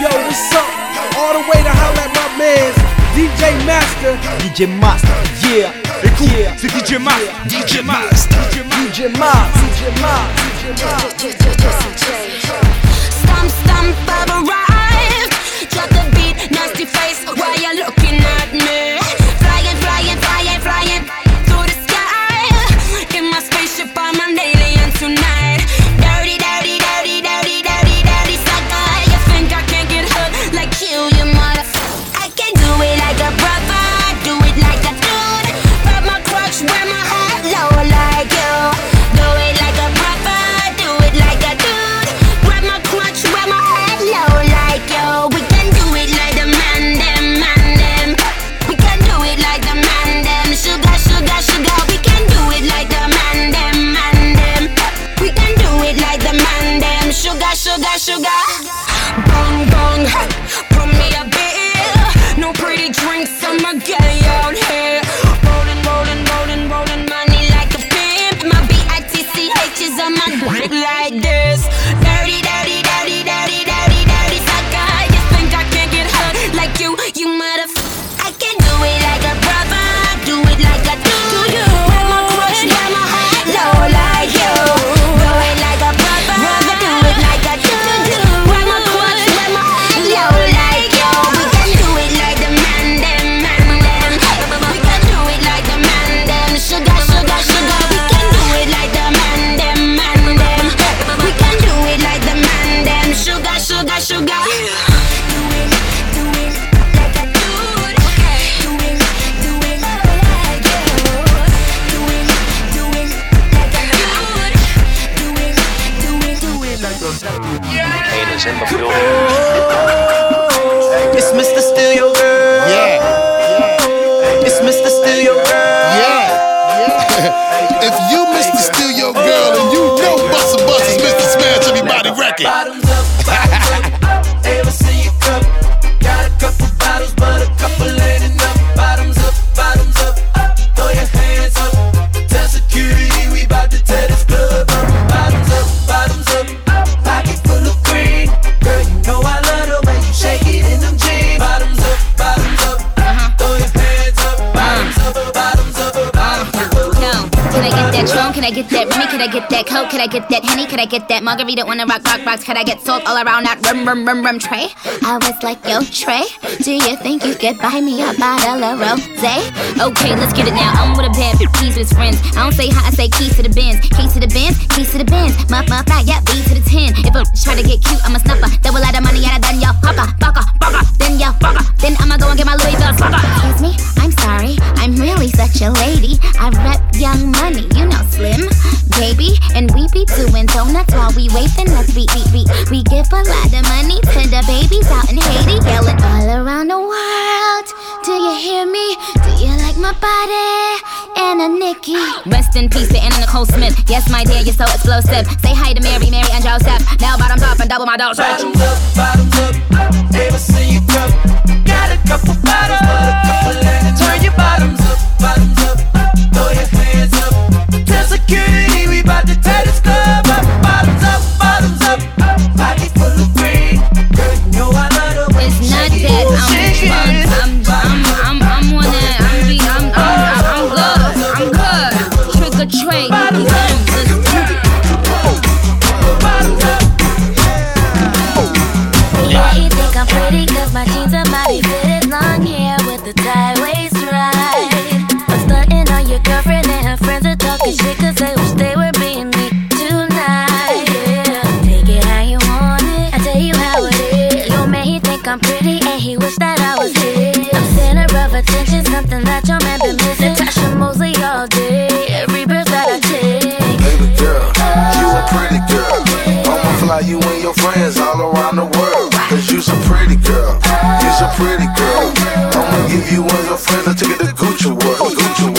yo, what's up? All the way to holler at my mans, DJ Master. DJ Master, yeah. Écoute, c'est DJ Master. DJ Master. DJ Mas, DJ Mas, DJ Mas. Stomp, stomp, I've get that Remy? Could I get that Coke? Could I get that Henny? Could I get that Margarita? Wanna rock, rock, rocks? Can I get salt all around that rum, rum, rum, rum tray? I was like, yo, Trey, do you think you could buy me a bottle of rosé? Okay, let's get it now. I'm with a bad bitch, he's with his friends. I don't say hi, I say keys to the Benz. Keys to the Benz, keys to the Benz. Muff, muff, fly, yeah, B to the 10. If a try to get cute, I'm a snuffer. Double out of money, out of done, y'all fucker, fucker, fucker. Then y'all fucker. Then I'ma go and get my Louis Vuitton fucker. Excuse me, I'm sorry. I'm really such a lady. I rep young money, you know, slim, baby. And we be doing donuts while we waiting. Let's beat, beat, beat. We give a lot of money to the babies out in Haiti, yelling all around the world. Do you hear me? Do you like my body? And a Nikki. Rest in peace to Anna Nicole Smith. Yes, my dear, you're so explosive. Say hi to Mary, Mary, and Joseph. Now bottoms up and double my dose. Bottoms up, bottoms up. Ever see your cup? Got a couple bottles, but a couple ain't. Turn your bottoms up, bottoms up. I'm pretty and he wish that I was his. I'm center of attention, something that your man been missing. Tasha Mosley all day, every breath that I take. Baby girl, you a pretty girl. I'ma fly you and your friends all around the world. Cause you so pretty girl. You so pretty girl. I'ma give you and your friends a ticket to Gucci World. Gucci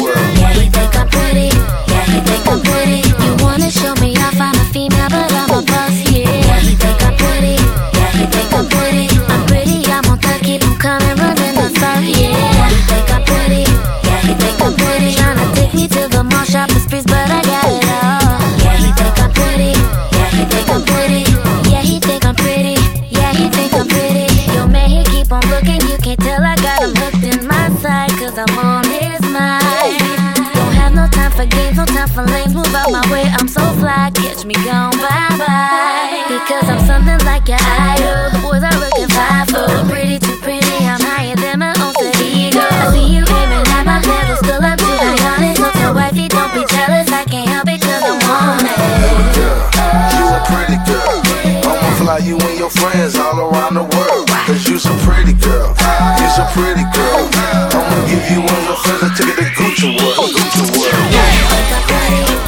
on looking, you can't tell I got him hooked in my side, cause I'm on his mind. Don't have no time for games, no time for lanes, move out my way, I'm so fly, catch me gone, bye bye. Because I'm something like your idol, boys are looking five foot, pretty too you and your friends all around the world. Cause you's a pretty girl. You's a pretty girl. I'ma give you one of friends and take it to Gucci World. Gucci World. Yeah,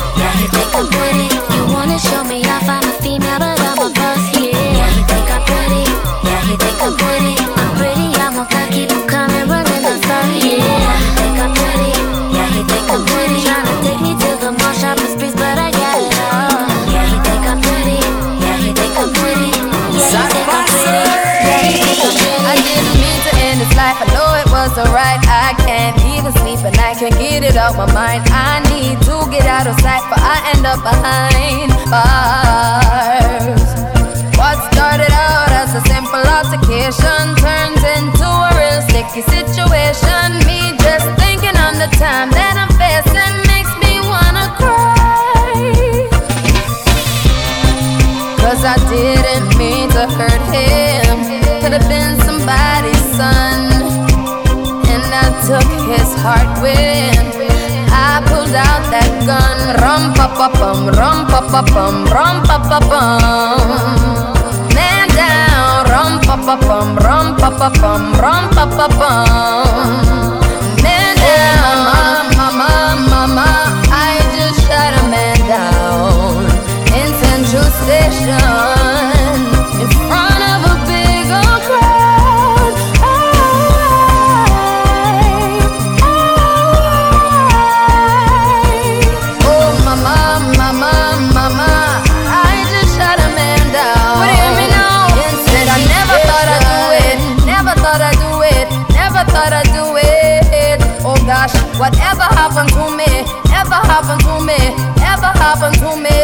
can't get it out my mind. I need to get out of sight, but I end up behind bars. What started out as a simple altercation turns into a real sticky situation. Me just thinking on the time that I'm facing makes me wanna cry. Cause I didn't mean to hurt him. Could have been his heart when I pulled out that gun. Rum pa pa bum, rum pa pa bum, rum pa pa bum. Man down, rum pa pa bum, rum pa pa bum, rum pa pa bum. Man down, mama, mama, mama, I just shot a man down in Central Station happened to me.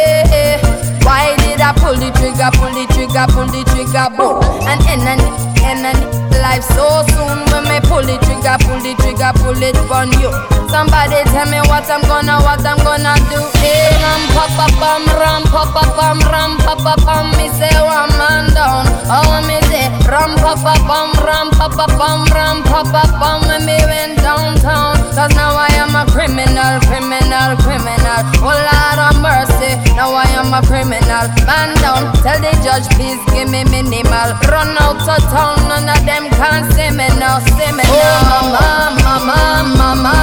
Why did I pull the trigger, pull the trigger, pull the trigger, boom? And end and end and life so soon when me pull the trigger, pull the trigger, pull it on you. Somebody tell me what I'm gonna, what I'm gonna do. Hey, ram pa pa pam, ram pa pa pam, ram pa pa pam. Me say one man down. Oh, me say ram pa pa pam, ram pa pa pam, ram pa pa pam. When me went downtown, cause now I am a criminal, criminal, criminal. Oh Lord of mercy, now I am a criminal. Man down, tell the judge please give me minimal. Run out of town, none of them can see me now, see me oh, now. Oh mama, mama, mama,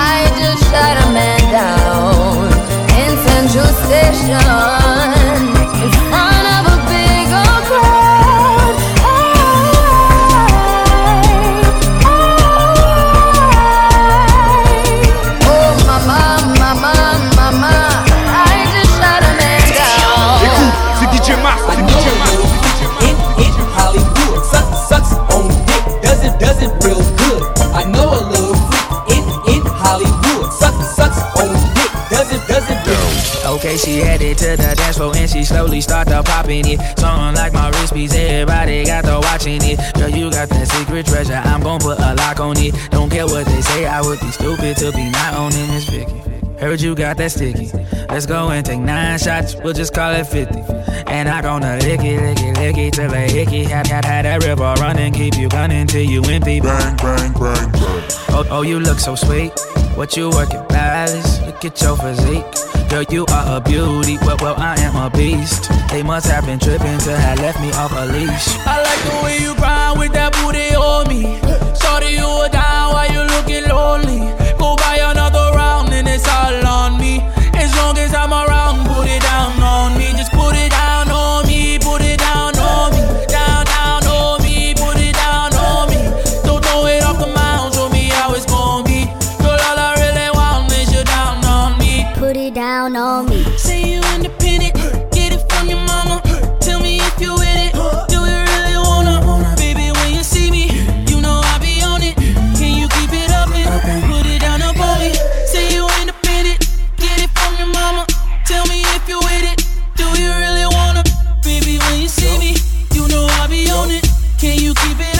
I just shot a man down in Central Station Okay, she headed to the dance floor and she slowly started popping it. Something like my wrist piece, everybody got the watching it. Girl, you got that secret treasure, I'm gon' put a lock on it. Don't care what they say, I would be stupid to be not owning this Vicky. Heard you got that sticky. Let's go and take nine shots, we'll just call it 50. And I gonna lick it, lick it, lick it till a hickey. Have, have, have that river running, keep you gunning till you empty. Bang, bang, bang, bang. Oh, oh, you look so sweet. What you working, Palace? Look at your physique. Girl, you are a beauty. Well, well, I am a beast. They must have been tripping to have left me off a leash. I like the way you grind with that booty on me. Shorty, you were down while you looking lonely. It's all on me. As long as I'm around, put it down on me. Just Can you keep it?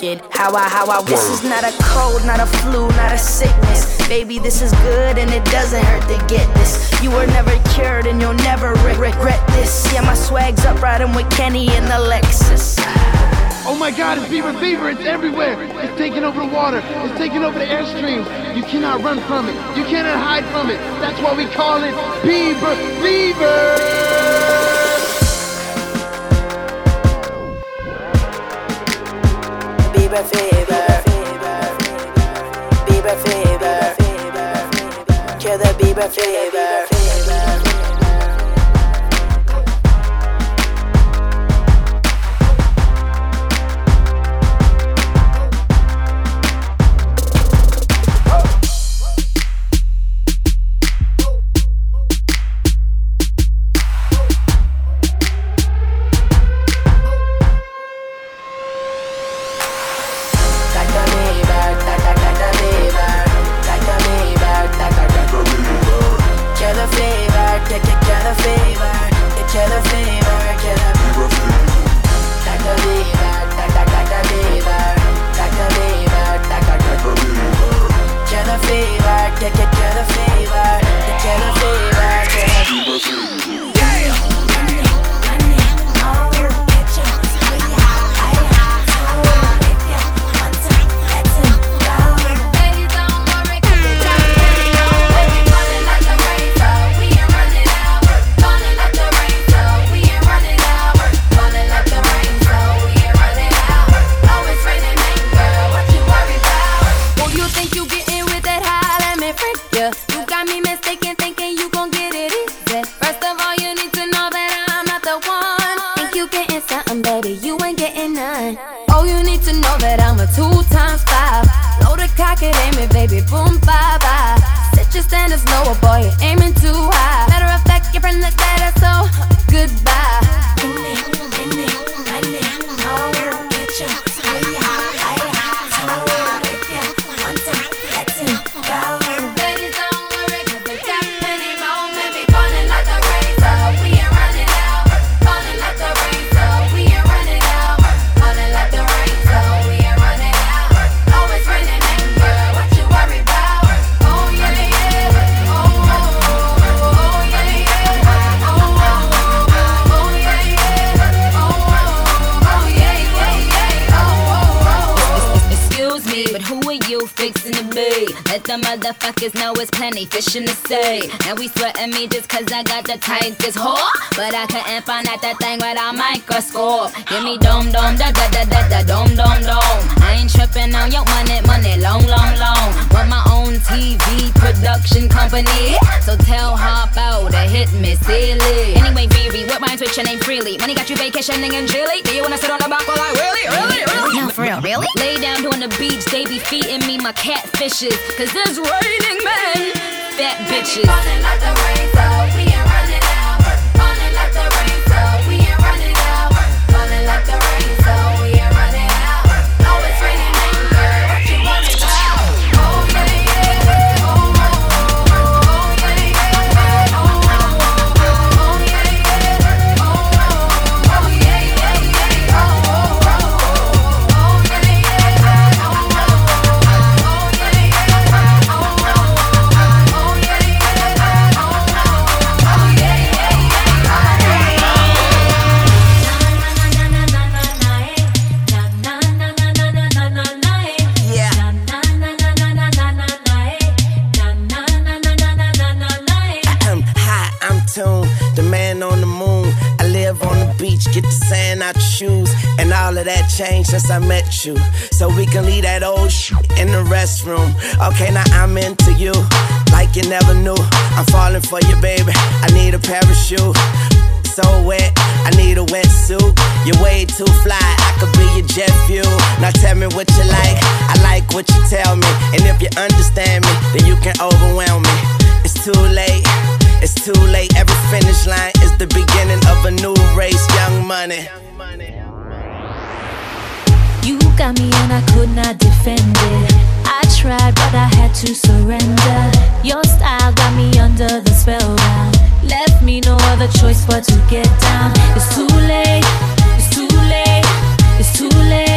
wicked. How I, how I, this is not a cold, not a flu, not a sickness. Baby, this is good and it doesn't hurt to get this. You were never cured and you'll never re- regret this. Yeah, my swag's up riding with Kenny and the Lexus. Oh my god, it's Beaver Fever, it's everywhere. It's taking over the water, it's taking over the airstreams. You cannot run from it, you cannot hide from it. That's why we call it Beaver Fever. fever. get, get, get a fever, get, get a fever, get a fever. Dr. Beaver, Dr. Dr. Beaver, Dr. Beaver, Dr. Dr. Beaver. Get a fever, get, get, get a fever, get, get a fever, get a fever. Plenty fish in the sea. Now we sweating me just cause I got the tightest whore. But I couldn't find out that thing without microscope. Give me dome, dome, da da da da da, dome, dome, dome. I ain't tripping on your money, money, long, long, long. Want my own TV production company. So tell Hop out to hit me silly. Anyway, Riri, what rhymes with your name freely? Money got you vacationing in Chile. Do you wanna sit on the bank while I really, really, really? No, for real, really? Lay down on the beach, they be feeding me my catfishes. Cause it's raining men, fat bitches. Falling like the rain, so we ain't running out. Falling like the rain, so we ain't running out. Falling like the rain, since I met you. So we can leave that old shit in the restroom. Okay, now I'm into you, like you never knew. I'm falling for you, baby. I need a parachute. So wet, I need a wetsuit. You're way too fly, I could be your jet fuel. Now tell me what you like, I like what you tell me. And if you understand me, then you can overwhelm me. It's too late, it's too late. Every finish line is the beginning of a new race, young money. You got me and I could not defend it. I tried, but I had to surrender. Your style got me under the spell spellbound. Left me no other choice but to get down. It's too late. It's too late. It's too late.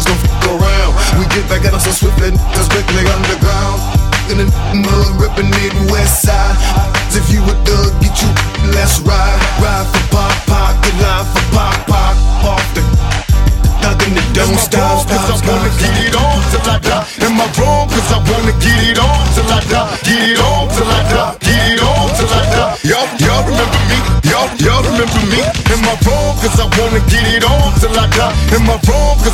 girls don't f- around. We get back at them so swift and just quickly underground. In the mud, ripping it west side. If you a thug, get you less ride. Ride for pop pop, get live for pop pop. Off the nothing that don't Am stop. Cause stop, I wanna get it on till I die. Am I wrong? Cause I wanna get it on till I die. Get it on till I die. Get it on till I die. Y'all, y'all remember me? Y'all, y'all remember me? Am I wrong? Cause I wanna get it on till I die. Am I wrong?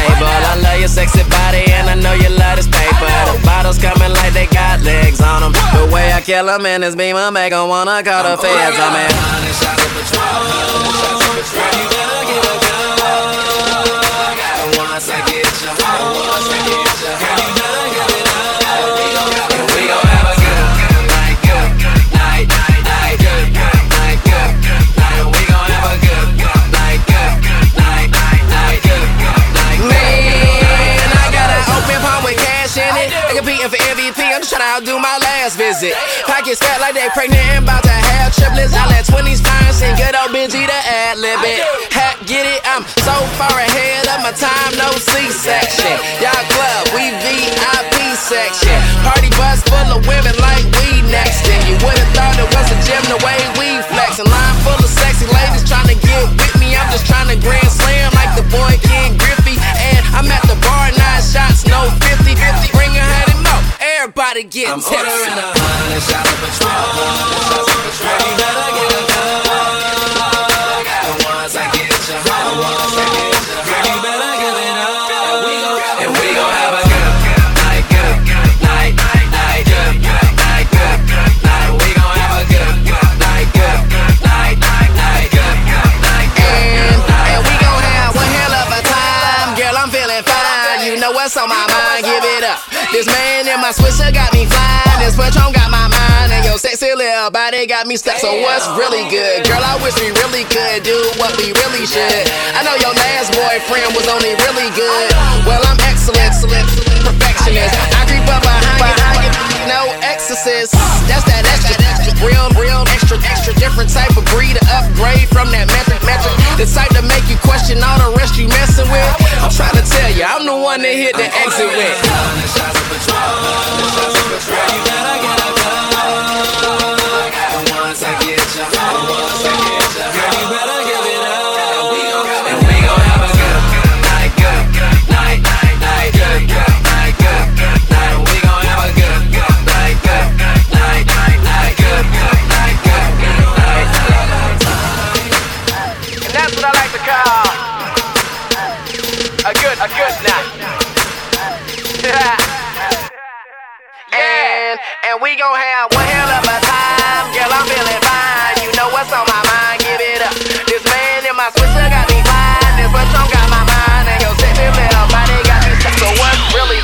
table. I love your sexy body and I know you love this paper. The bottles coming like they got legs on them. The way I kill 'em in this beamer make 'em wanna call the feds on me. Once I get you, once I get you, girl, you better give tryna outdo my last visit. Pockets fat like they pregnant and about to have triplets. I let 20s fine sing good old Benji to ad lib it. Get it? I'm so far ahead of my time, no C-section. Y'all club, we VIP section. Party bus full of women like we next. And you would've thought it was a gym the way we flex. A line full of sexy ladies tryna get with me. I'm just tryna grand slam like the boy Ken Griffey. And I'm at the bar, nine shots, no 50. 50, bring a hundred more. Everybody get I'm tipsy. ordering a hundred shots of Patron. You better get a hug. And once I get you, once I get you, girl, you better give it up. And we gon' have a good, good night, good, good night, night, night, good, good night, good, good night. We gon' have a good, night, good, good night, night, night, good, good night, good, good night. And we gon' have one hell of a time. Girl, I'm feeling fine. You know what's on my mind, give it up. This man in my Swisher got me flying. This Patron got my mind. And your sexy little body got me stuck. So what's really good? Girl, I wish we really could do what we really should. I know your last boyfriend was only really good. Well, I'm excellent, excellent, perfectionist. I creep up behind you, no exorcist. That's that extra, extra, real, real, extra, extra, different type of breed, a upgrade from that metric, metric. The type to make you question all the rest you messing with. I'm trying to tell you, I'm the one that hit the exit with. Girl, you better get a hug. And once I get you, once I get you, girl, and we gon' have one hell of a time, girl. I'm feeling fine. You know what's on my mind? Give it up. This man in my Swisher got me fine. This Patron got my mind, and your sexy little body got me stuck. So what's? Really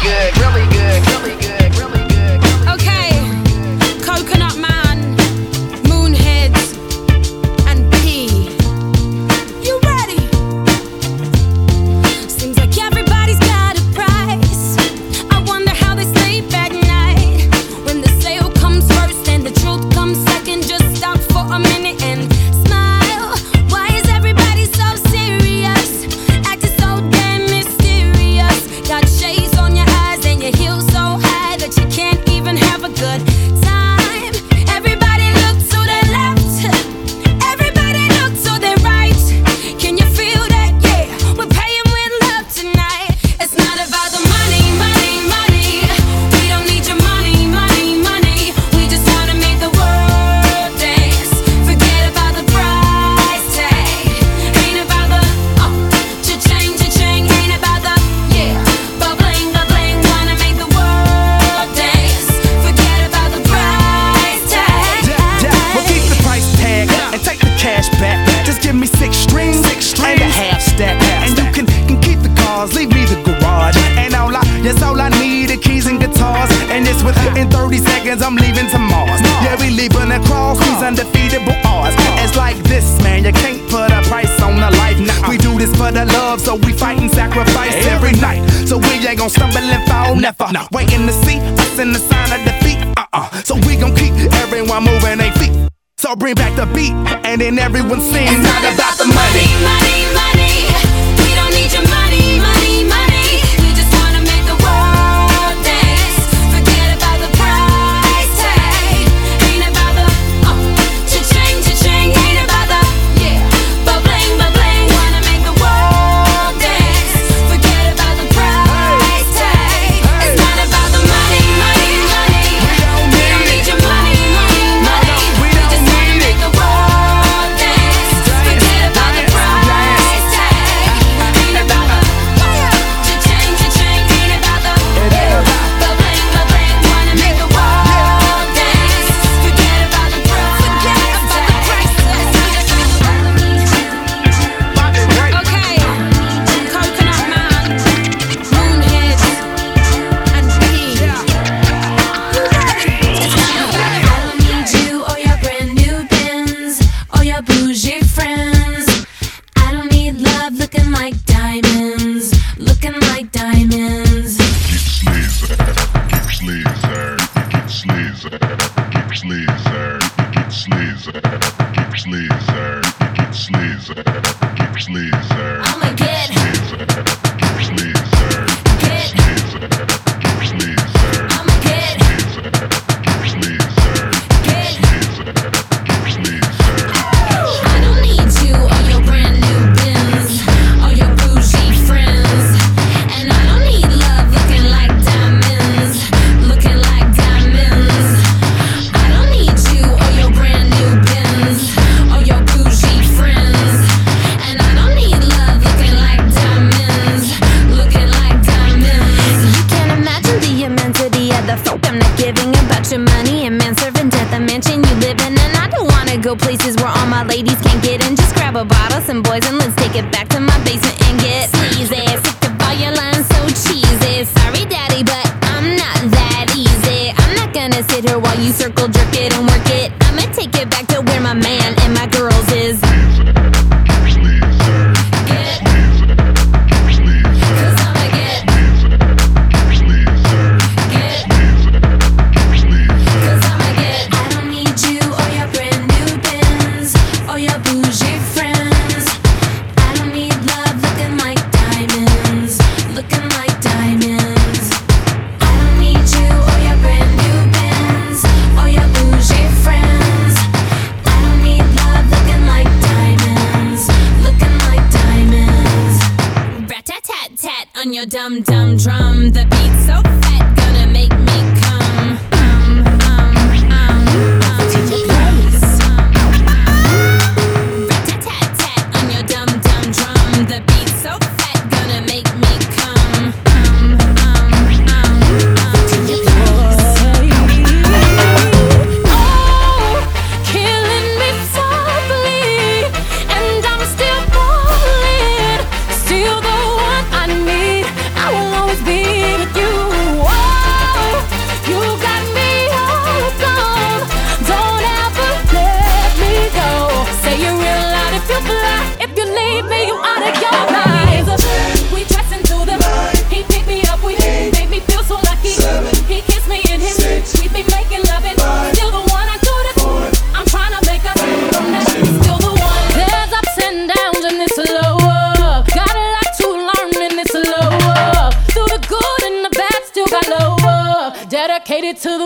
to the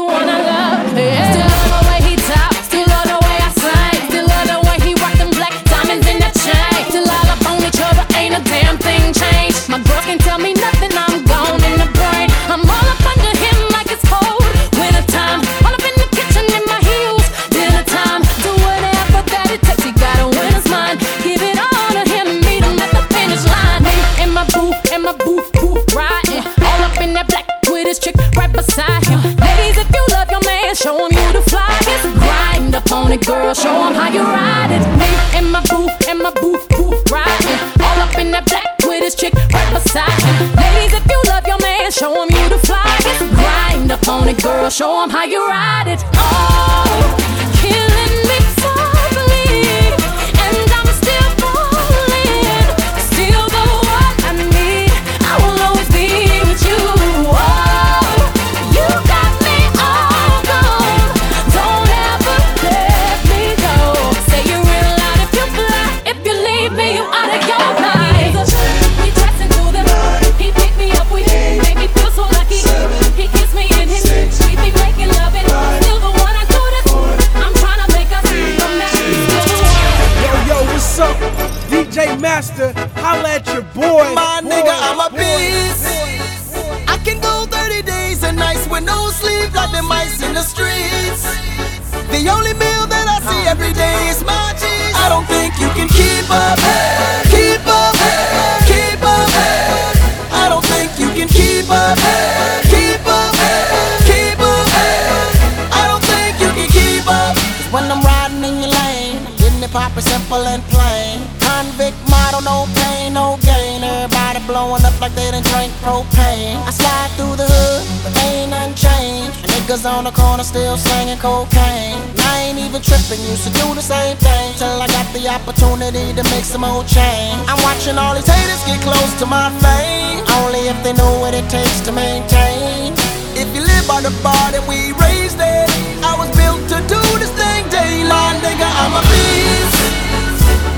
Show them how still slanging cocaine. And I ain't even tripping, used to do the same thing. Till I got the opportunity to make some old change. I'm watching all these haters get close to my fame. Only if they know what it takes to maintain. If you live by the bar, that we raised it. I was built to do this thing daily. Nigga, I'm a beast.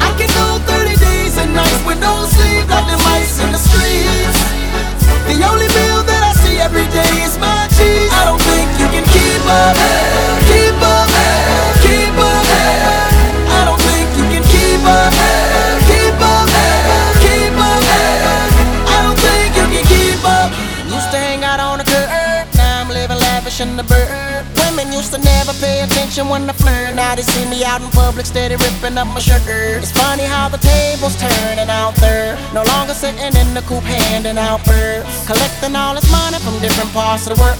I can do 30 days and nights with no sleep, like the mice in the streets. The only attention when I flirt. Now they see me out in public, steady ripping up my sugar. It's funny how the tables turning out there. No longer sitting in the coop, handing out birds. Collecting all this money from different parts of the world.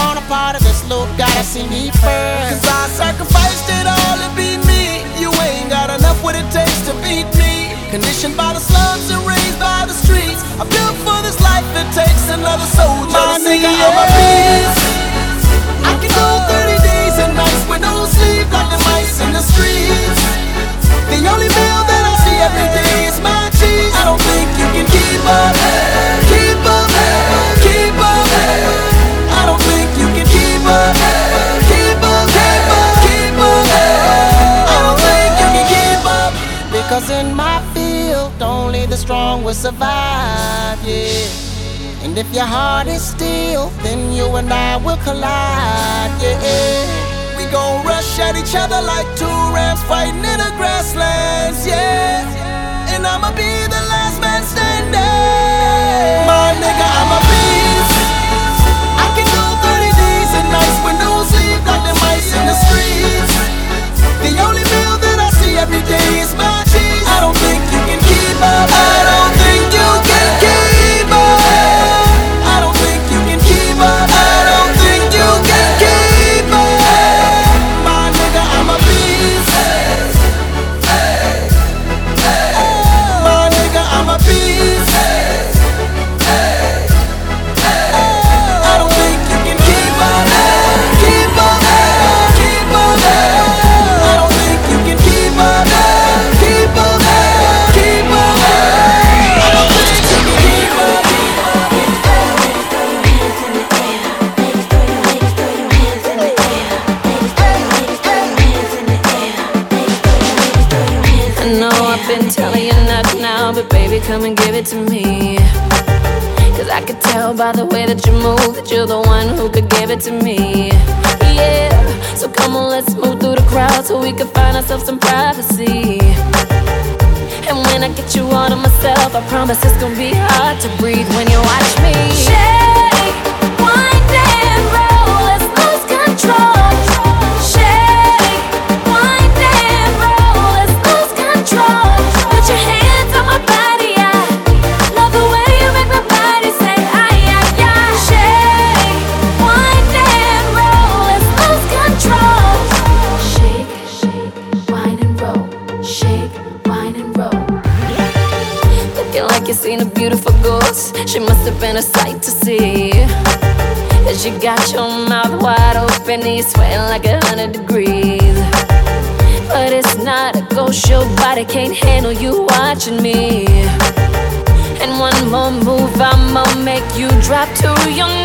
Want a part of this loop, gotta see me first. Cause I sacrificed it all to be me. You ain't got enough what it takes to beat me. Conditioned by the slums and raised by the streets. I built for this life, that takes another soldier My to see nigga, I'm a beast. I can go through nights with no sleep like the mice in the streets. The only meal that I see every day is my cheese. I don't think you can keep up, keep up, keep up. I don't think you can keep up, keep up, keep up. I don't think you can keep up because in my field only the strong will survive. Yeah. And if your heart is steel, then you and I will collide. Yeah. Gon' rush at each other like two rams fighting in the grasslands. Yeah. And I'ma be the last man standing. My nigga, I'm a beast. I can go 30 days and nights with no sleep like the mice in the streets. The only meal that I see every day is my cheese. I don't think you can keep up. I don't come and give it to me. Cause I could tell by the way that you move that you're the one who could give it to me. Yeah, so come on, let's move through the crowd so we can find ourselves some privacy. And when I get you all to myself, I promise it's gonna be hard to breathe when you watch me. Shake, She must have been a sight to see. Cause you got your mouth wide open and you sweating like a hundred degrees. But it's not a ghost, your body can't handle you watching me. And one more move, I'ma make you drop to your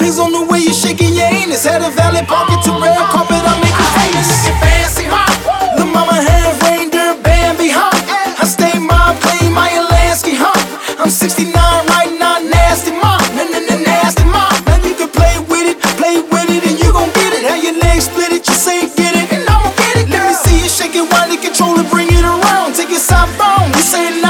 depends on the way you shaking your anus. Had a valet parking to red carpet, I make you famous. fancy, huh? The mama had reindeer Bambi, huh? I stay my plane, my Alansky, huh? I'm 69 right now, nasty mom, na na na nasty mom. Now you can play with it, play with it, and you gon' get it. How your legs split it, you say get it, and I'ma get it. Let me see you shake it, wind it, control it, bring it around. Take you say it now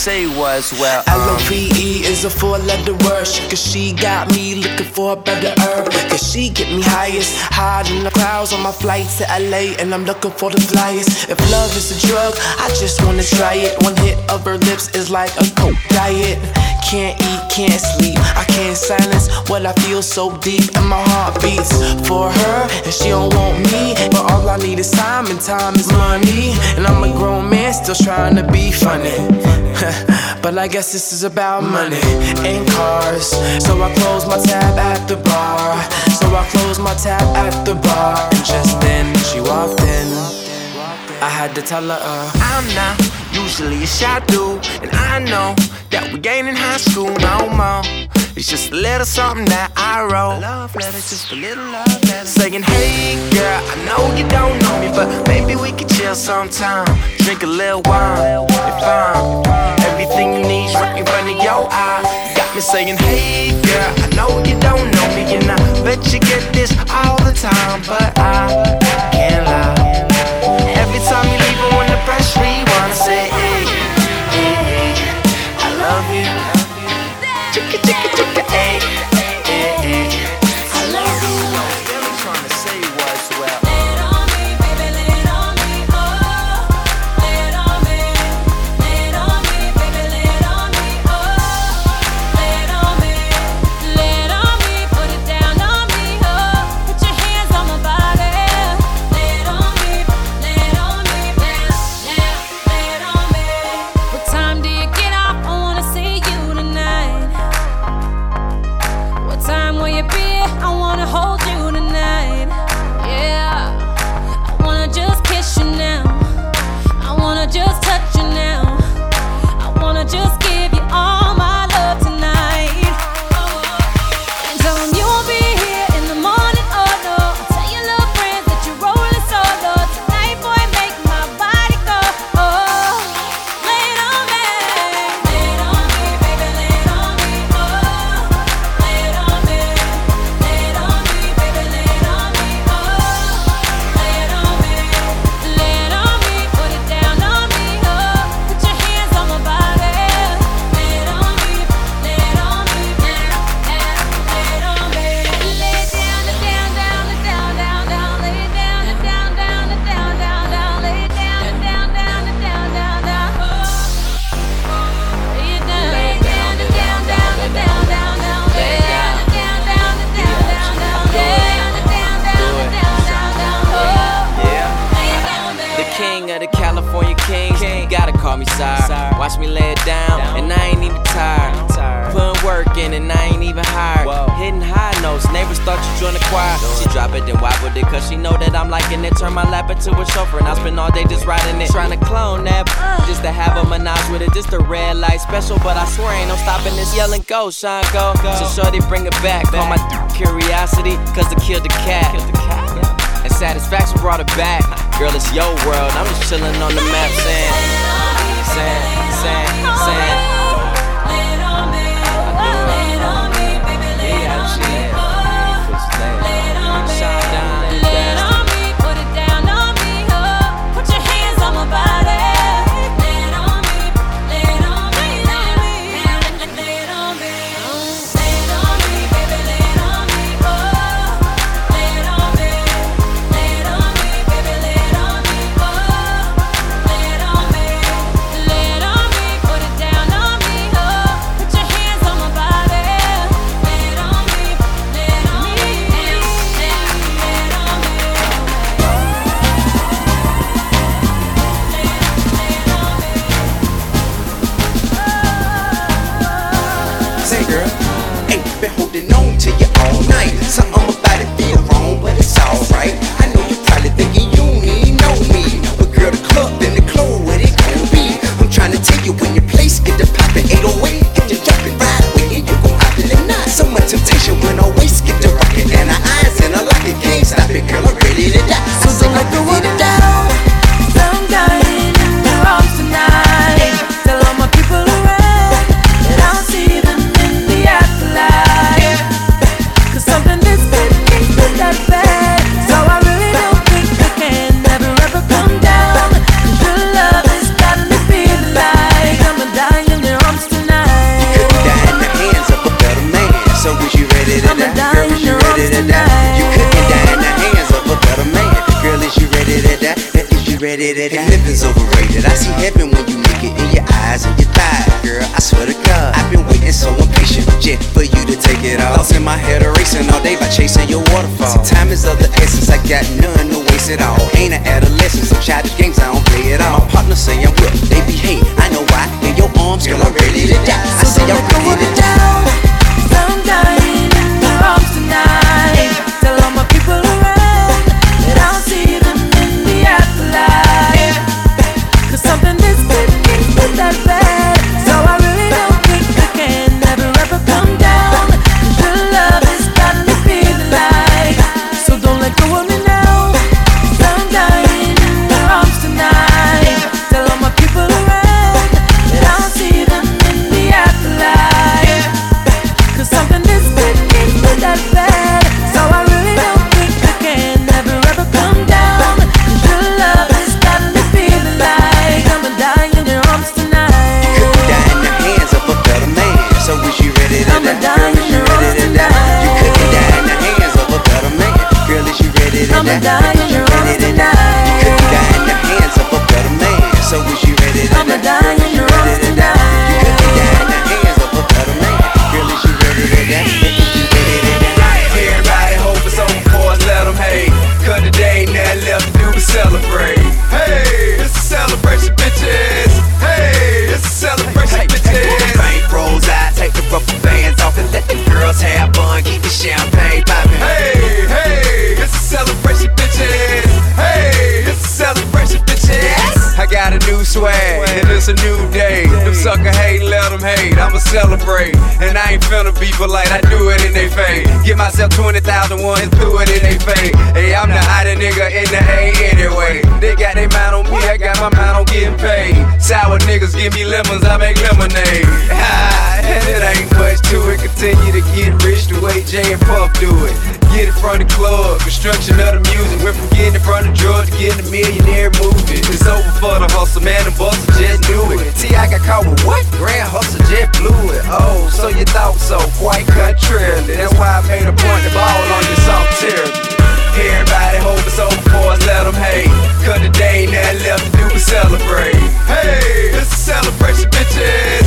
say was, well, um, L-O-V-E is a four-letter word. Cause she got me looking for a better herb. Cause she get me highest, high in the clouds on my flight to LA, and I'm looking for the flyest. If love is a drug, I just wanna try it. One hit of her lips is like a coke diet. Can't eat, can't sleep. I can't silence what I feel so deep. And my heart beats for her, and she don't want me. But all I need is time, and time is money. And I'm a grown man still trying to be funny. but I guess this is about money and cars. So I close my tab at the bar. So I close my tab at the bar. And just then she walked in. I had to tell her, uh, I'm not usually a shy dude. And I know that we ain't in high school no more. It's just a little something that I wrote. Love letters, just a little love letter. Saying, hey girl, I know you don't know me, but maybe we could chill sometime. Drink a little wine, if I'm everything you need right in front of your eye. Got me saying, hey girl, I know you don't know me, and I bet you get this all the time, but I can't lie. Every time you leave, I wanna press rewind and say, hey, I love you. Chicka, chicka, chicka, hey. California kings. You gotta call me sire. Watch me lay it down, and I ain't even tired. Putting work in, and I ain't even hired. Hitting high notes, neighbors thought you joined the choir. She drop it, then wobbled it, cause she know that I'm liking it. Turn my lap into a chauffeur, and I spend all day just riding it. Trying to clone that, uh. just to have a menage with it. Just a red light special, but I swear ain't no stopping this yelling go, Sean go. So shorty bring it back. Call my curiosity, cause it killed the cat. And satisfaction brought it back. Girl, it's your world. I'm just chilling on the map, saying, saying, saying, saying. Something about it feel wrong, but it's alright. Ready to die? Living's overrated. I see heaven when you look it in your eyes and your thighs. Girl, I swear to God, I've been waiting so impatient just for you to take it off. Thoughts in my head racing all day by chasing your waterfall. See, time is of the essence. I got none to waste it all. Ain't an adolescent, so childish games I don't play it all. My partner say I'm with, they be hate. I know why. In your arms, girl, I'm ready to die. I say I'm ready to die. Be polite, I do it in they face. Give myself 20,000 ones do it in they face. Hey, I'm the hottest nigga in the A anyway. They got their mind on me, I got my mind on getting paid. Sour niggas give me lemons, I make lemonade. And it ain't much to it. Continue to get rich the way Jay and Puff do it. Get it from the club, construction of the music. Went from getting from the drugs to getting a millionaire movie. It's over for the hustle, man. The boss just knew it. T.I. Got caught with what? Grand hustle just blew it. Oh, so you thought so? Quite contrarily. That's why I made a point to ball on you soft terribly. Everybody hope it's over for us, let them hate. Cause today ain't nothing left to do but celebrate. Hey, it's a celebration, bitches.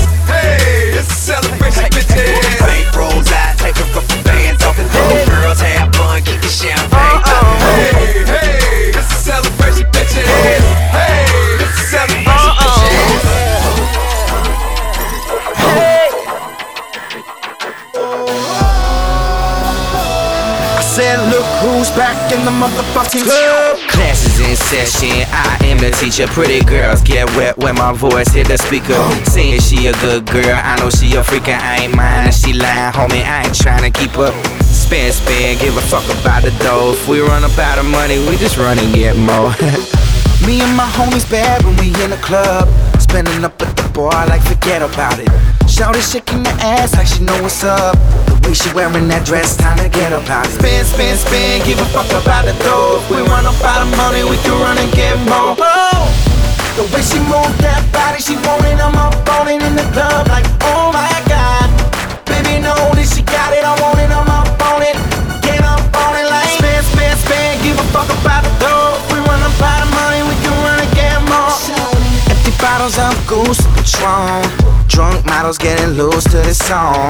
Club. Classes in session, I am the teacher. Pretty girls get wet when my voice hit the speaker. Saying she a good girl, I know she a freak and I ain't mine. She lying, homie, I ain't trying to keep up. Spin, spin, give a fuck about the dough. If we run up out of money, we just run and get more. Me and my homies bad when we in the club. Spending up at the bar like forget about it. Shawty shaking the ass like she know what's up. Way she wearing that dress, time to get up it. Spin, spin, spin, give a fuck about the dough. If we run up out of money, we can run and get more. Oh, the way she move that body, she want it, I'm up on it in the club like, oh my god. Baby, know that she got it, I want it, I'm up on it. Get up on it like spin, spin, spin, give a fuck about the dough. If we run up out of money, we can run and get more. Empty bottles of Goose Patron. Drunk models getting loose to this song.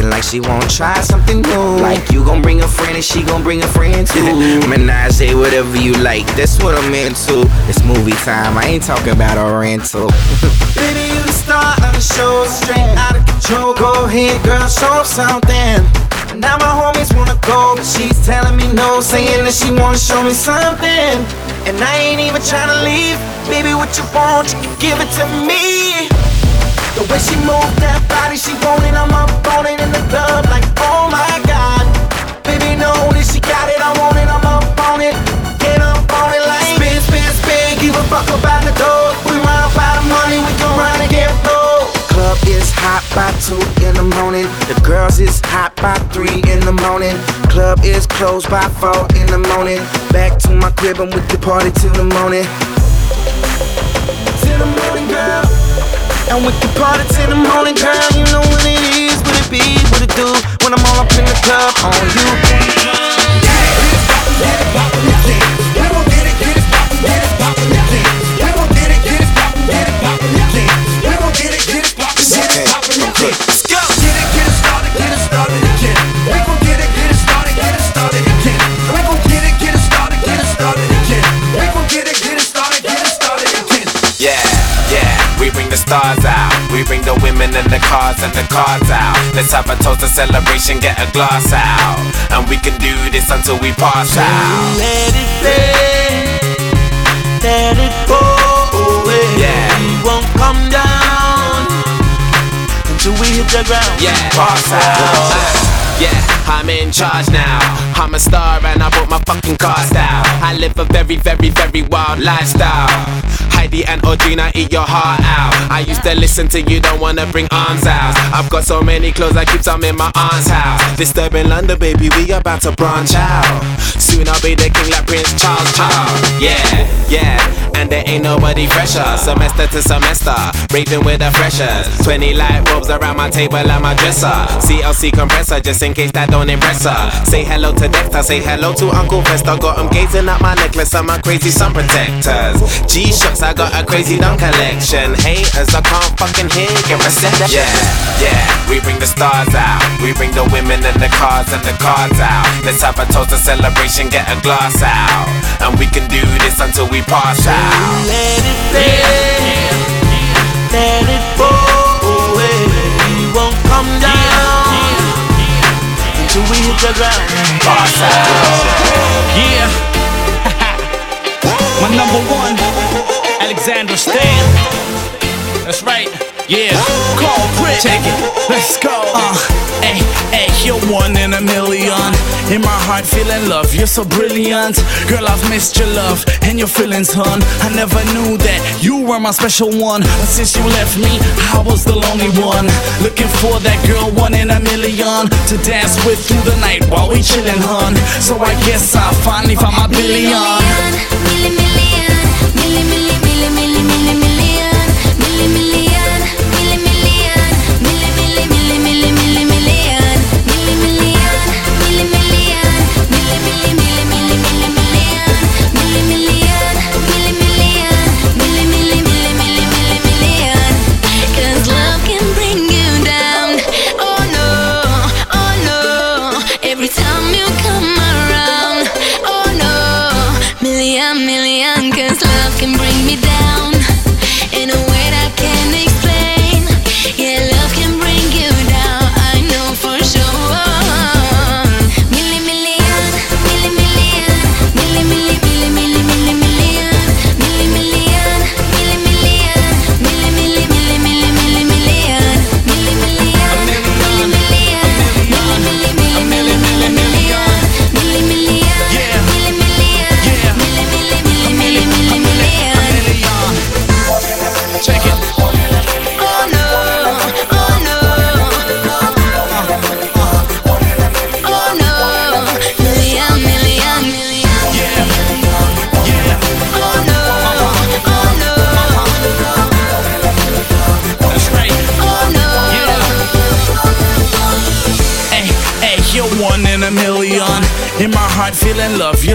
Acting like she won't try something new. Like you gon' bring a friend and she gon' bring a friend too. Menage, say whatever you like, that's what I'm into. It's movie time, I ain't talking about a rental. Baby, you the star of the show, straight out of control. Go ahead, girl, show something. Now my homies wanna go, but she's telling me no, saying that she wanna show me something. And I ain't even tryna leave. Baby, what you want, you can give it to me. The way she move that body, she want it, I'm up on it the club, like oh my god. Baby, know that she got it, I want it, I'm up on it. Get up on it like spin, spin, spin, give a fuck about the. We run out of money, we get. Club is hot by two in the morning. The girls is hot by three in the morning. Club is closed by four in the morning. Back to my crib and we can party till the morning. Till the morning, girl. And we can party till the morning, girl. You know what it is, be, what it do. When I'm all up in the club on you. Go. Get it, and the cars and the cards out. Let's have a toast, a celebration, get a glass out. And we can do this until we pass out. Let it play, let it go away. Yeah. We won't come down until we hit the ground. Yeah, pass out. Yeah, I'm in charge now. I'm a star and I brought my fucking car style. I live a very, very, very wild lifestyle. Heidi and Audrina eat your heart out. I used to listen to you, don't wanna bring arms out. I've got so many clothes, I keep some in my aunt's house. Disturbing London, baby, we about to branch out. Soon I'll be the king like Prince Charles, Charles. Yeah, yeah, and there ain't nobody fresher. Semester to semester, raving with the freshers. 20 light bulbs around my table and my dresser. CLK compressor, just in case that don't impress her. Say hello to Dexter, say hello to Uncle Fester. Got him gazing at my necklace and my Cazal sun protectors. G Shocks, I got a crazy dunk collection. Haters, I can't fucking hear your reception. Yeah, yeah, we bring the stars out. We bring the women and the cars and the cards out. Let's have a toast, a celebration, get a glass out. And we can do this until we pass out. Let it play, let it go away. Won't come down until we hit the ground. Out. Yeah. My number one, Alexandra Stan. That's right. Yeah. Call Brit. Take it. Let's go. Uh, hey, hey, you're one in a million. In my heart, feeling love. You're so brilliant. Girl, I've missed your love and your feelings, hun. I never knew that you were my special one. But since you left me, I was the lonely one. Looking for that girl, one in a million. To dance with through the night while we chillin', hun. So I guess I finally found my billion. Cause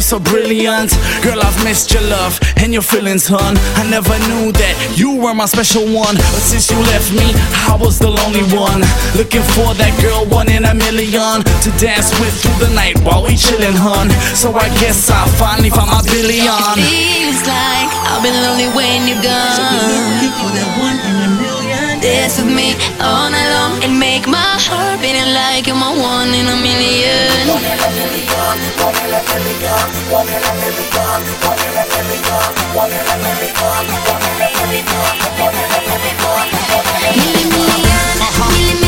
so brilliant. Girl, I've missed your love and your feelings, hun. I never knew that you were my special one. But since you left me, I was the lonely one. Looking for that girl, one in a million. To dance with through the night while we chillin', hun. So I guess I finally found my billion. Feels like I've been lonely when you're gone. Dance with me all night long and make my heart beating like you're my one in a million. That's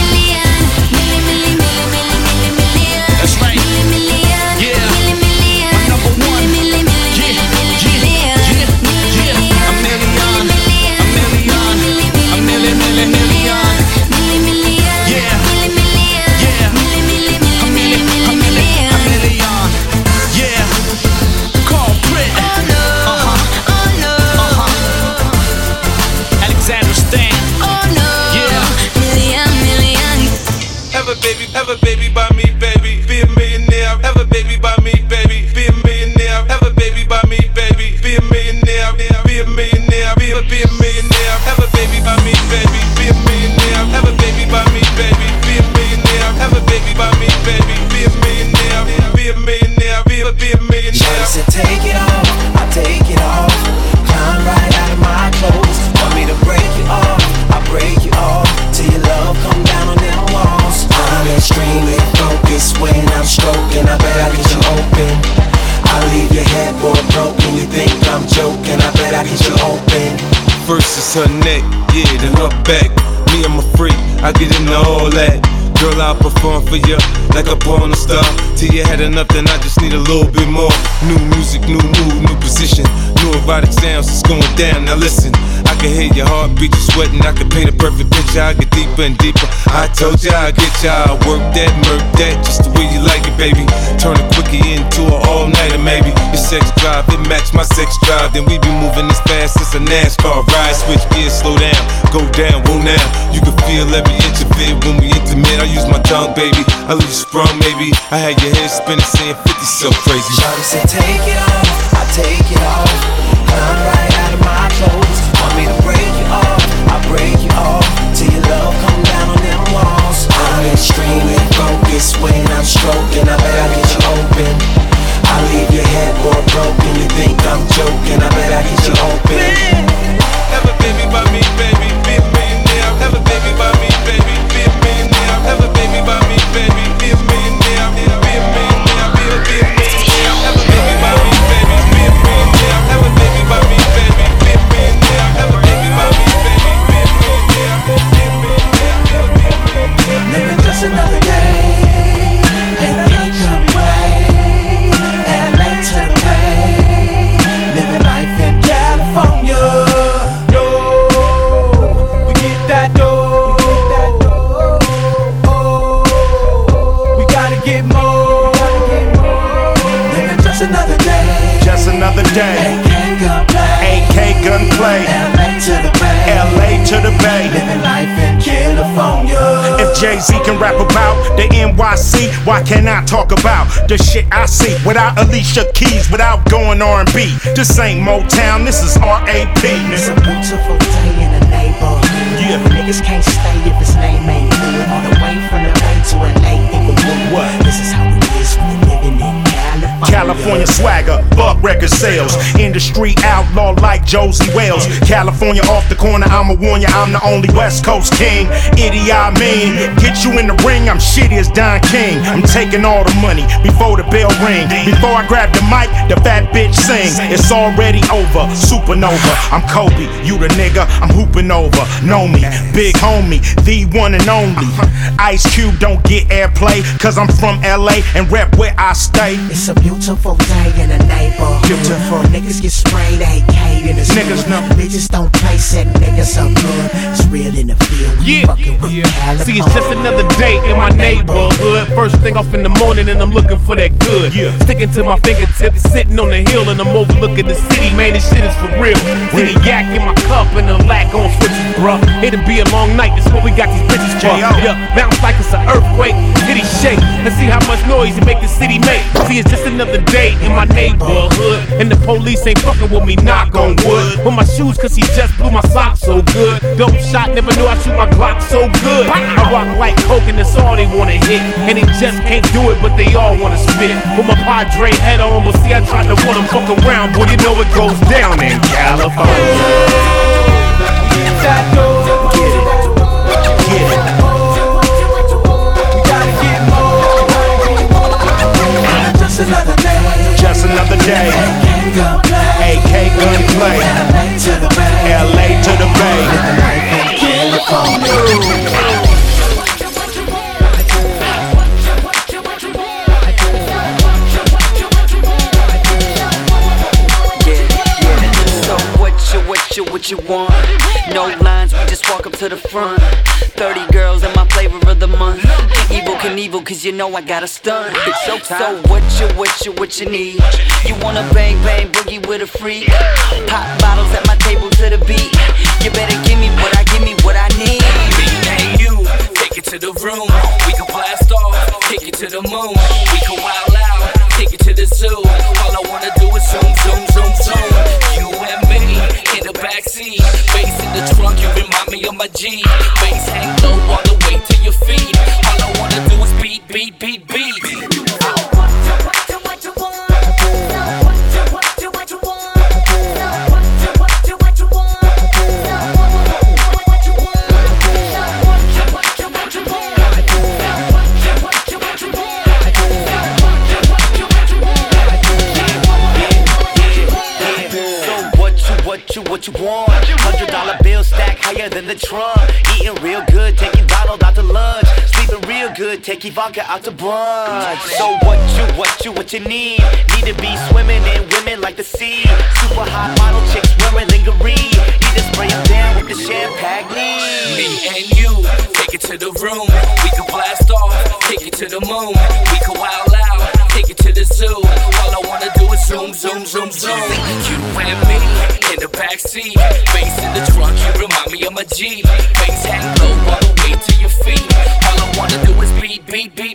Girl, for you like a porn star. Till you had enough, then I just need a little bit more. New music, new move, new position. New erotic sounds, it's going down. Now listen, can hear your heartbeat, you sweating. I can paint a perfect picture. I get deeper and deeper. I told ya I get ya. I work that, murk that, just the way you like it, baby. Turn a quickie into an all nighter, maybe. Your sex drive, it match my sex drive. Then we be moving as fast as a NASCAR ride. Switch gears, slow down, go down, whoa now. You can feel every inch of it when we intimate. I use my tongue, baby. I leave you sprung, maybe. I had your head spinning, saying 50 so crazy. Shawty said take it off, I take it off. Climb right out of my I break you off. Till your love come down on them walls. I'm extremely focused when I'm stroking. I bet I get you open. I leave your headboard broken. You think I'm joking? I bet I get you open. Have a baby by me, baby. Jay Z can rap about the NYC, why can't I talk about the shit I see without Alicia Keys, without going R&B? This ain't Motown, this is RAP. It's a beautiful day in the neighborhood. Yeah. Niggas can't stay if his name ain't good. All the way from the Bay to LA, Inglewood. What? This is how it is when living in California. California record sales. Industry outlaw like Josey Wales. California off the corner, I'ma warn ya, I'm the only West Coast king. Idiot I mean, get you in the ring, I'm shitty as Don King. I'm taking all the money before the bell ring. Before I grab the mic, the fat bitch sing. It's already over, supernova. I'm Kobe, you the nigga, I'm hooping over. Know me, big homie, the one and only. Ice Cube don't get airplay, cause I'm from LA and rep where I stay. It's a beautiful day in the neighborhood. Beautiful. Niggas get sprayed, AK in the Niggas know. Bitches don't play, set niggas up good. It's real in the field. We Yeah. fucking with California. See, it's just another day in my neighborhood. First thing off in the morning, and I'm looking for that good. Yeah. Sticking to my fingertips, sitting on the hill, and I'm overlooking the city. Man, this shit is for real. See the yak in my cup and the lack on switches, bruh. It'll be a long night, that's what we got these bitches for. Yeah, bounce like it's an earthquake. City shake, and see how much noise it make the city make. See, it's just another day in my neighborhood, and the police ain't fucking with me, knock on wood. With my shoes, cause he just blew my socks so good. Dope shot, never knew I shoot my Glock so good. I rock like coke, and that's all they wanna hit. And they just can't do it, but they all wanna spit. With my Padre head on, but see, I tried to want fuck around, but you know it goes down in California. Another. Just another day. AK gunplay. LA to the Bay. What you, want? No we just walk up to the front. 30 girls in my flavor of the month. Evel Knievel, cause you know I got a stunt. It's showtime. So what you, what you, what you need? You wanna bang, bang, boogie with a freak? Pop bottles at my table to the beat. You better give me what I, give me what I need. Me and you, take it to the room. We can blast off, take it to the moon. We can wild out, take it to the zoo. All I wanna do is zoom, zoom, zoom, zoom. You and me in the backseat, bass in the trunk. You remind me of my G. Bass hang low all the taking vodka out to brunch. So what you, what you, what you need? Need to be swimming in women like the sea. Super hot model chicks wearing lingerie. Need to spray 'em down with the champagne. Me and you, take it to the room. We can blast off, take it to the moon. We can wild out, take it to the zoo. All I wanna do is zoom, zoom, zoom, zoom. You and me in the backseat, bass in the trunk. You remind me of my G. Bass hang low beat, beat.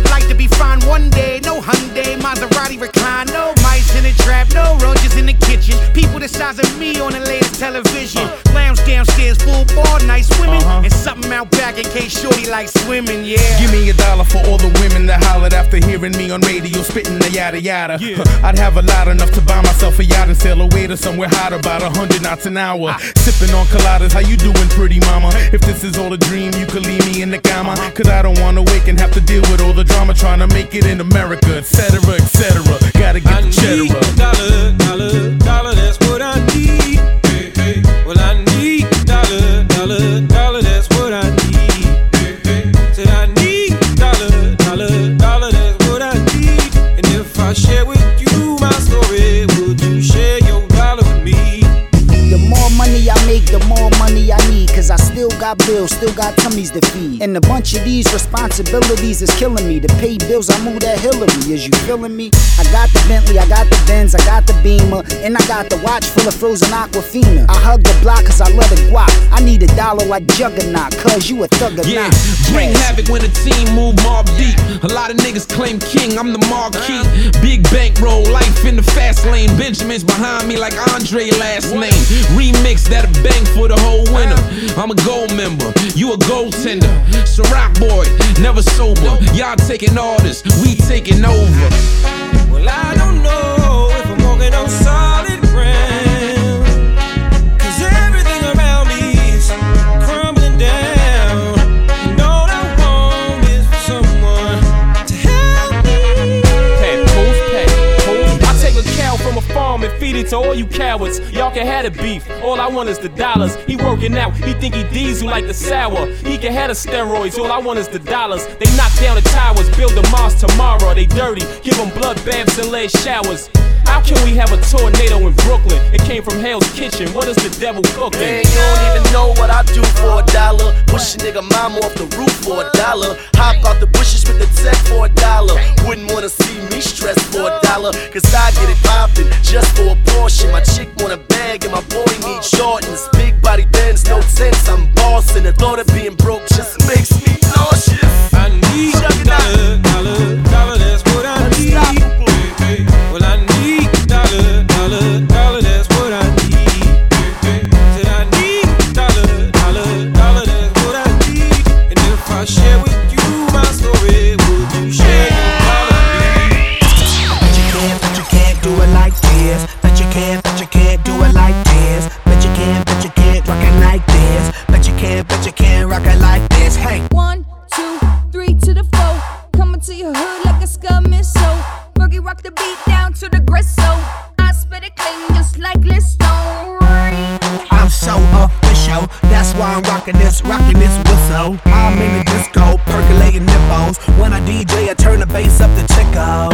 Would like to be fine one day. No Hyundai, Maserati recline. No mice in the trap, no roaches in the kitchen. People the size of me on the latest television. Lounge downstairs, full bar, nice women, uh-huh. and something out back in case shorty likes swimming. Yeah. Give me a dollar for all the women that hollered after hearing me on radio spitting the yada yada. Huh, I'd have a lot enough to buy myself a yacht and sail away to somewhere hot about a hundred knots an hour. Ah. Sipping on coladas, how you doing, pretty mama? If this is all a dream, you could leave me in the cama. Uh-huh. Cause I don't wanna wake and have to deal with all the drama trying to make it in America, etc. etc. Gotta get the cheddar up. Dollar, dollar, dollar, that's got bills, still got tummies to feed. And a bunch of these responsibilities is killing me. To pay bills, I move that Hillary. Is you feeling me? I got the Bentley, I got the Benz, I got the Beamer. And I got the watch full of frozen Aquafina. I hug the block cause I love the guap. I need a dollar like Juggernaut, cause you a thugger Yeah, not. bring havoc when the team move Mobb Deep. A lot of niggas claim king, I'm the marquee. Big bankroll, life in the fast lane. Benjamin's behind me like Andre last name. Remix that a bang for the whole winter. I'm a gold member, you a goaltender. Ciroc boy, never sober. Y'all taking orders, we taking over. Well, I don't know if I'm walking on solid it to all you cowards. Y'all can have the beef. All I want is the dollars. He working out. He think he diesel like the sour. He can have the steroids. All I want is the dollars. They knock down the towers, build the Mars tomorrow. They dirty. Give them blood baths and lead showers. How can we have a tornado in Brooklyn? It came from Hell's Kitchen. What is the devil cooking? Man, you don't even know what I do for a dollar. Push a nigga mama off the roof for a dollar. Hop out the bushes with the tech for a dollar. Wouldn't wanna see me stress for a dollar. Cause I get it poppin' just for a portion. My chick want a bag and my boy need Jordans. Big body bends, no sense. I'm bossing. The thought of being broke just makes me The beat down to the gristle. I spit it clean just like Listone. I'm so official. That's why I'm rocking this, rocking this whistle. I'm in the disco, percolating nipples. When I DJ, I turn the bass up to Chico.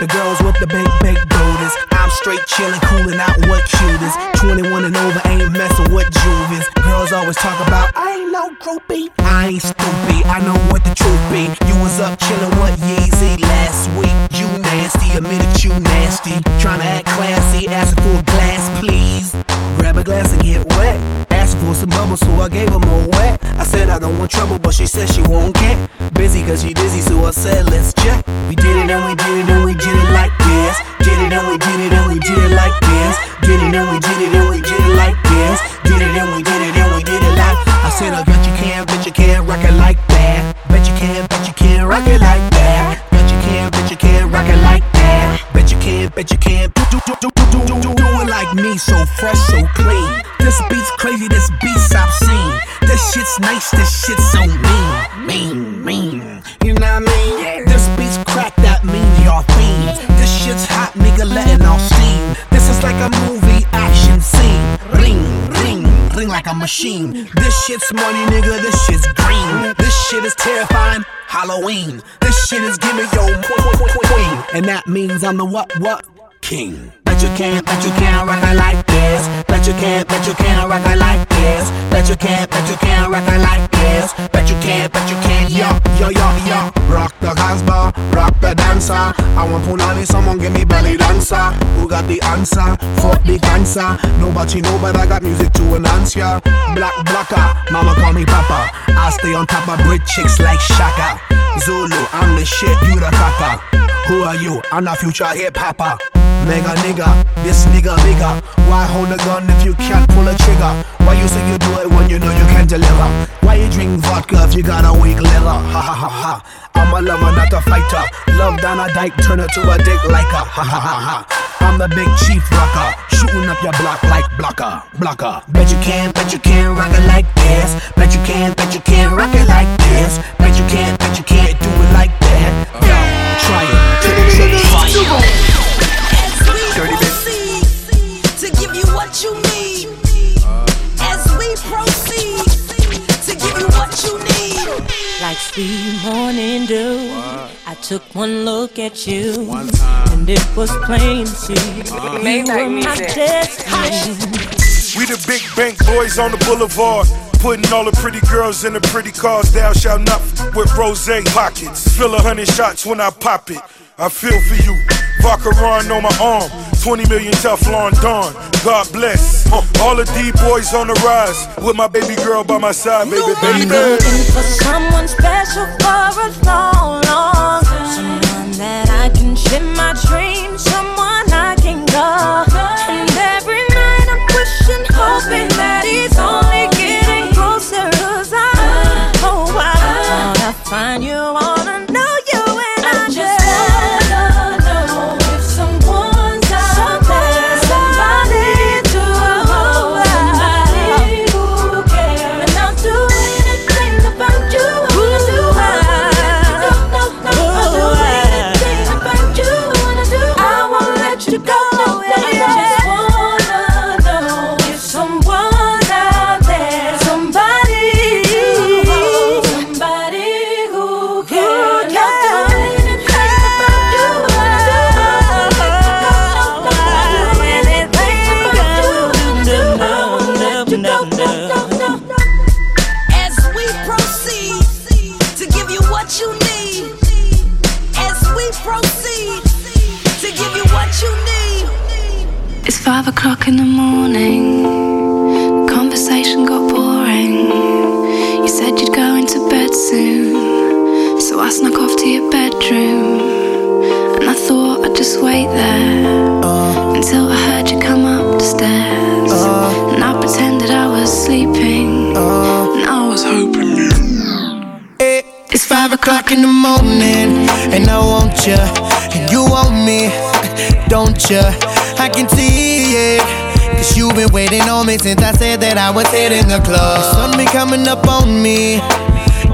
The girls with the big, big booties. Straight chillin', coolin' out what cuties. 21 and over ain't messin' with juvies. Girls always talk about, I ain't no groupie. I ain't stupid, I know what the truth be. You was up chillin' with Yeezy last week. You nasty, admitted you nasty. Tryna act classy, asking for a glass, please. Grab a glass and get wet. For some bubbles, so I gave her more wet. I said I don't want trouble, but she said she won't get busy cause she dizzy, so I said let's check. We did it and we did it and we did it like this. It and we did it and we did it like this. Did it and we did it and we did it like this. Did it and we did it and we did it like. I said I bet you can, bet you can rock it like that. Bet you can, bet you can rock it like that. Bet you can, bet you can rock it like that. Bet you can, bet you can do do do do do do do do it like me, so fresh, so clean. This beat's crazy, this beat's obscene. This shit's nice, this shit's so mean, mean, mean. Like a machine. This shit's money, nigga, this shit's green. This shit is terrifying. Halloween. This shit is gimme yo queen. And that means I'm the what what king. Bet you can't, bet you can't rock it like this. Bet you can't, bet you can't rock it like this. Bet you can't, bet you can't rock it like this. Bet you can't, bet you can't, yo, yo, yo, yo. Rock the Casbah, rock the dancer. I want punani, someone give me belly dancer. Who got the answer? Fuck the cancer. Nobody know, but I got music to enhance ya. Black blocker, mama call me papa. I stay on top of brit chicks like Shaka. Zulu, I'm the shit, you the copper. Who are you? I'm the future hip hopper. Mega nigga, this nigga bigger. Why hold a gun if you can't pull a trigger? Why you say you do it when you know you can't deliver? Why you drink vodka if you got a weak liver? Ha ha ha ha. I'm a lover, not a fighter. Love down a dyke, turn it to a dick like a ha ha ha ha. I'm the big chief rocker, shooting up your block like blocker, blocker. Bet you can't, bet you can't rock it like this. Bet you can't, bet you can't rock it like this. Bet you can't, bet you can't do it like that. Yo, try it, try Dirty what you need. As we proceed to give you what you need. Like sweet morning dew, I took one look at you, and it was plain to see uh-huh. you Maybach were my music. destiny. We the big bank boys on the boulevard. Putting all the pretty girls in the pretty cars. Thou shalt not f- with rose pockets. Fill a hundred shots when I pop it. I feel for you. Vodka run on my arm. 20 million Teflon Don. God bless. Uh, all the D boys on the rise. With my baby girl by my side, baby, I'm baby. looking for someone special for a long, long time. Someone that I can share my dreams, someone five o'clock in the morning, and I want you, and you want me, don't you? I can see it. Cause you've been waiting on me since I said that I was hitting the club. The sun be coming up on me,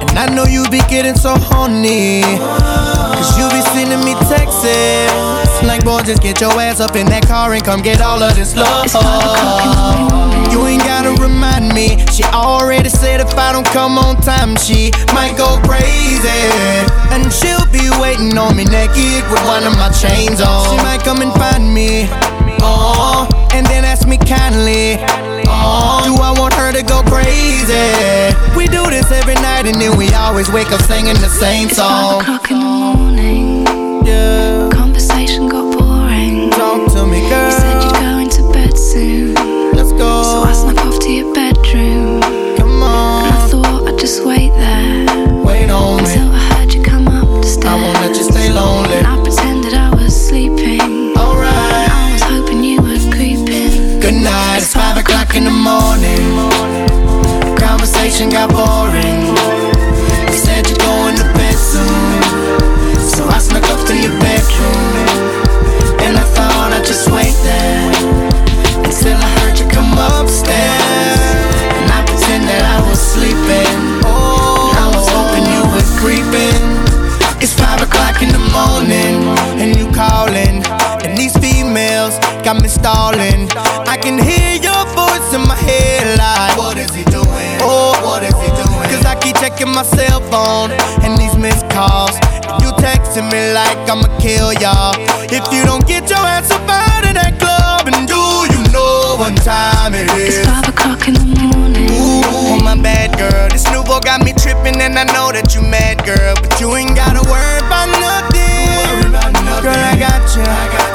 and I know you be getting so horny. Cause you be sending me texts. Like, boy, just get your ass up in that car and come get all of this love. You ain't gotta remind me. She already said if I don't come on time, she might go crazy. And she'll be waiting on me naked with one of my chains on. She might come and find me. Oh, and then ask me kindly. Oh, do I want her to go crazy? We do this every night and then we always wake up singing the same song. Got boring. My cell phone and these missed calls. And you texting me like I'ma kill y'all. If you don't get your ass up out of that club and do you know what time it is? It's five o'clock in the morning. Ooh, oh, my bad girl. This nouveau got me tripping, and I know that you mad, girl. But you ain't gotta worry about nothing. Girl, I got you.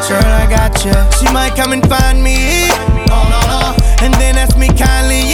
Girl, I got you. She might come and find me. And then ask me kindly